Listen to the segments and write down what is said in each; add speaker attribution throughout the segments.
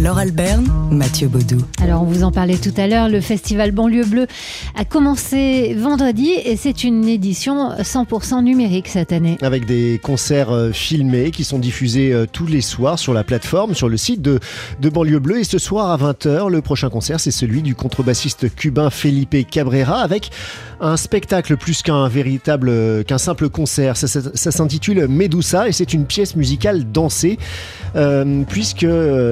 Speaker 1: Laure Alberne, Mathieu Baudou.
Speaker 2: Alors, on vous en parlait tout à l'heure, le festival Banlieue Bleue a commencé vendredi et c'est une édition 100% numérique cette année.
Speaker 3: Avec des concerts euh, filmés qui sont diffusés euh, tous les soirs sur la plateforme, sur le site de, de Banlieue Bleue. Et ce soir à 20h, le prochain concert, c'est celui du contrebassiste cubain Felipe Cabrera avec un spectacle plus qu'un véritable, euh, qu'un simple concert. Ça, ça- ça s'intitule Medusa et c'est une pièce musicale dansée euh, puisque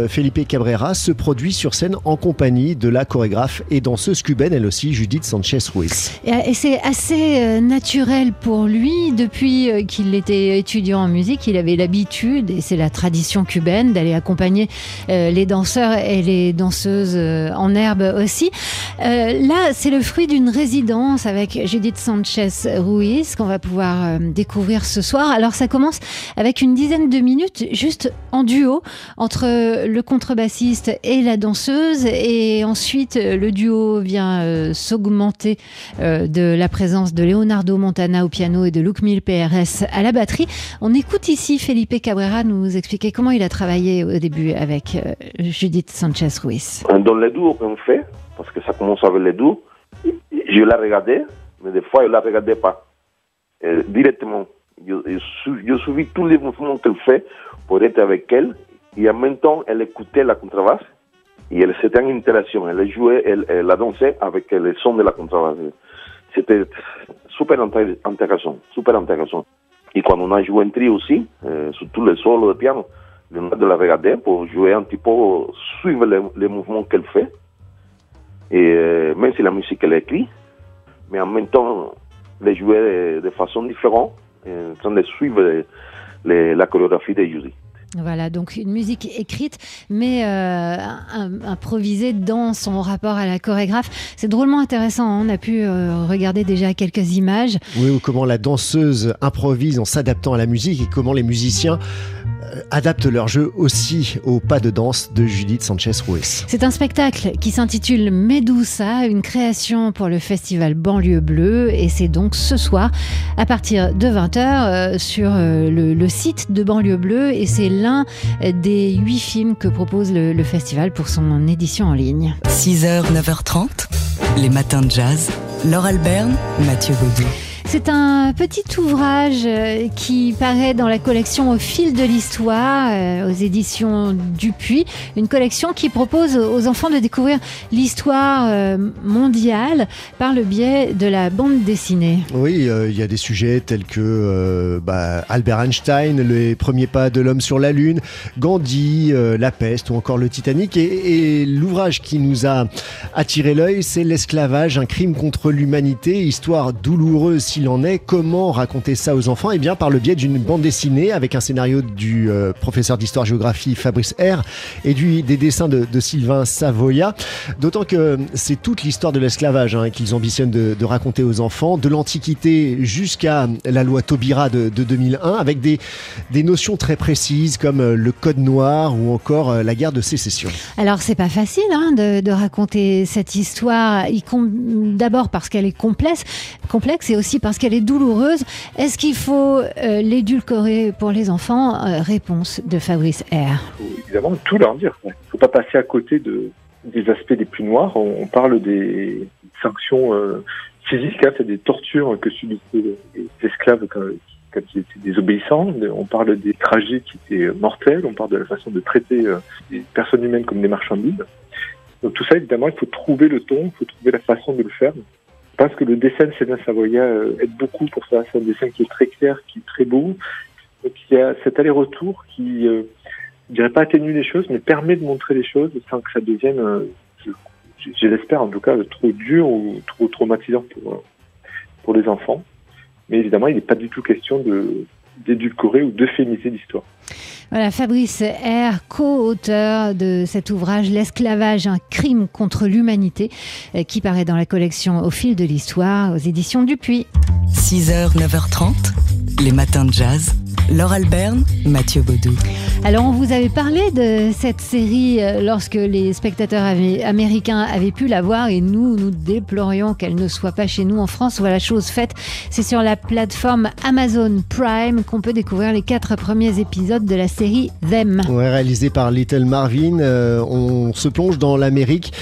Speaker 3: Felipe Cabrera se produit sur scène en compagnie de la chorégraphe et danseuse cubaine, elle aussi, Judith Sanchez-Ruiz.
Speaker 2: Et, c'est assez euh, naturel pour lui. Depuis euh, qu'il était étudiant en musique, il avait l'habitude, et c'est la tradition cubaine, d'aller accompagner euh, les danseurs et les danseuses en herbe aussi. Là, c'est le fruit d'une résidence avec Judith Sanchez-Ruiz qu'on va pouvoir découvrir ce soir. Alors, ça commence avec une dizaine de minutes juste en duo entre le contrebassiste et la danseuse. Et ensuite, euh, le duo vient euh, s'augmenter euh, de la présence de Leonardo Montana au piano et de Luc Mil PRS à la batterie. On écoute ici Felipe Cabrera nous expliquer comment il a travaillé au début avec Judith Sanchez-Ruiz.
Speaker 4: Dans les duos qu'on fait, parce que ça commence avec les duos, je la regardais, mais des fois, je la regardais pas. Directement. Je, je, je suivis tous les mouvements qu'elle fait pour être avec elle. Et en même temps, elle écoutait la contrebasse. Et elle c'était en interaction. Elle jouait, elle, elle la dansait avec le son de la contrebasse. C'était super intér- intéressant, super intéressant. Et quand on a joué un trio aussi, euh, surtout le solo de piano, de la regarder pour jouer un petit peu, suivre les, mouvements qu'elle fait. Et euh, même si la musique elle écrit, mais en même temps, les jouer de, façon différente, en train de suivre la chorégraphie de Judy.
Speaker 2: Voilà, donc une musique écrite, mais euh, im- improvisée dans son rapport à la chorégraphe. C'est drôlement intéressant. hein. On a pu euh, regarder déjà quelques images.
Speaker 3: Oui, ou comment la danseuse improvise en s'adaptant à la musique et comment les musiciens adaptent leur jeu aussi au pas de danse de Judith Sanchez-Ruiz.
Speaker 2: C'est un spectacle qui s'intitule Medusa, une création pour le festival Banlieue Bleue. Et c'est donc ce soir à partir de 20h sur euh, le, le site de Banlieue Bleue. Et c'est l'un euh, des huit films que propose le, le festival pour son édition en ligne.
Speaker 1: 6h, 9h30, les matins de jazz. Laure Alberne, Mathieu Baudou.
Speaker 2: C'est un petit ouvrage euh, qui paraît dans la collection Au fil de l'histoire euh, aux éditions Dupuis, une collection qui propose aux enfants de découvrir l'histoire euh, mondiale par le biais de la bande dessinée.
Speaker 3: Oui, il y a des sujets tels que bah, Albert Einstein, les premiers pas de l'homme sur la Lune, Gandhi, la peste ou encore le Titanic. Et, et l'ouvrage qui nous a attiré l'œil, c'est L'esclavage, un crime contre l'humanité, histoire douloureuse s'il en est. Comment raconter ça aux enfants? Eh bien, par le biais d'une bande dessinée avec un scénario du euh, professeur d'histoire-géographie Fabrice R et du, des dessins de, Sylvain Savoya. D'autant que c'est toute l'histoire de l'esclavage hein, qu'ils ambitionnent de, raconter aux enfants, de l'Antiquité jusqu'à la loi Taubira de, de 2001, avec des, notions très précises comme euh, le Code noir ou encore euh, la guerre de sécession.
Speaker 2: Alors c'est pas facile hein, de, de raconter cette histoire, d'abord parce qu'elle est complexe, complexe et aussi parce qu'elle est douloureuse. Est-ce qu'il faut euh, l'édulcorer pour les enfants? Euh, Réponse de Fabrice R.
Speaker 5: évidemment tout leur dire. Il ne faut pas passer à côté de, des aspects les plus noirs. On, parle des sanctions euh, physiques, hein, c'est des tortures que subissaient les esclaves quand, ils étaient désobéissants. On parle des trajets qui étaient mortels. On parle de la façon de traiter euh, les personnes humaines comme des marchandises. Donc tout ça, évidemment, il faut trouver le ton, il faut trouver la façon de le faire. Je pense que le dessin de Sylvain Savoya euh, aide beaucoup pour ça. C'est un dessin qui est très clair, qui est très beau. Donc il y a cet aller-retour qui, euh, je dirais pas atténue les choses, mais permet de montrer les choses sans que ça devienne, euh, je, l'espère en tout cas, trop dur ou trop traumatisant pour, euh, pour les enfants. Mais évidemment, il n'est pas du tout question d'édulcorer ou d'euphémiser l'histoire.
Speaker 2: Voilà, Fabrice R, co-auteur de cet ouvrage L'esclavage, un crime contre l'humanité, euh, qui paraît dans la collection Au fil de l'histoire aux éditions Dupuis.
Speaker 1: 6h, 9h30, les matins de jazz. Laure Alberne, Mathieu Baudou.
Speaker 2: Alors, on vous avait parlé de cette série euh, lorsque les spectateurs avaient- américains avaient pu la voir et nous, nous déplorions qu'elle ne soit pas chez nous en France. Voilà, chose faite. C'est sur la plateforme Amazon Prime qu'on peut découvrir les quatre premiers épisodes de la série Them.
Speaker 3: Ouais, réalisé par Little Marvin, euh, on se plonge dans l'Amérique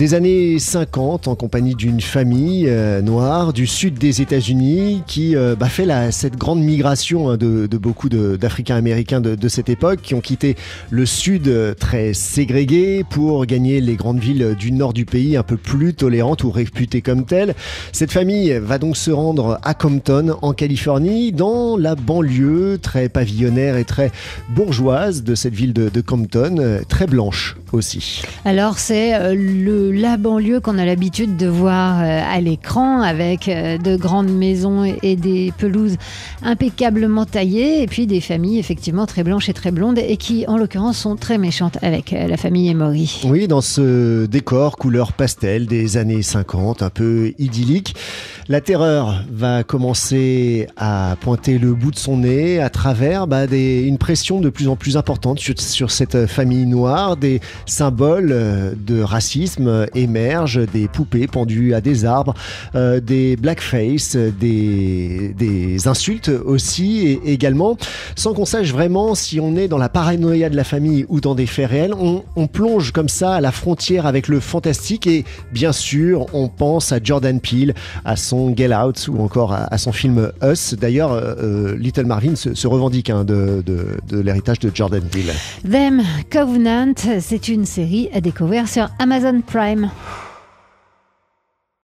Speaker 3: des années 50 en compagnie d'une famille euh, noire du sud des États-Unis qui euh, bah, fait cette grande migration hein, de, beaucoup de- d'Africains-Américains de, cette époque qui ont quitté le sud euh, très ségrégué pour gagner les grandes villes du nord du pays un peu plus tolérantes ou réputées comme telles. Cette famille va donc se rendre à Compton en Californie dans la banlieue très pavillonnaire et très bourgeoise de cette ville de, Compton, très blanche aussi.
Speaker 2: Alors c'est le la banlieue qu'on a l'habitude de voir euh, à l'écran avec euh, de grandes maisons et- des pelouses impeccablement taillées et puis des familles effectivement très blanches et très blondes et qui en l'occurrence sont très méchantes avec euh, la famille Emory.
Speaker 3: Oui, dans ce décor couleur pastel des années 50, un peu idyllique, la terreur va commencer à pointer le bout de son nez à travers bah, une pression de plus en plus importante sur, cette famille noire. Des symboles de racisme euh, émergent, des poupées pendues à des arbres, euh, des blackface, des, des insultes aussi et également, sans qu'on sache vraiment si on est dans la paranoïa de la famille ou dans des faits réels, on, on plonge comme ça à la frontière avec le fantastique et bien sûr on pense à Jordan Peele, à son Get Out ou encore à, son film Us. D'ailleurs, euh, Little Marvin se, se revendique hein, de, de- de l'héritage de Jordan Peele.
Speaker 2: Them Covenant, c'est une série à découvrir sur Amazon Prime. Crime.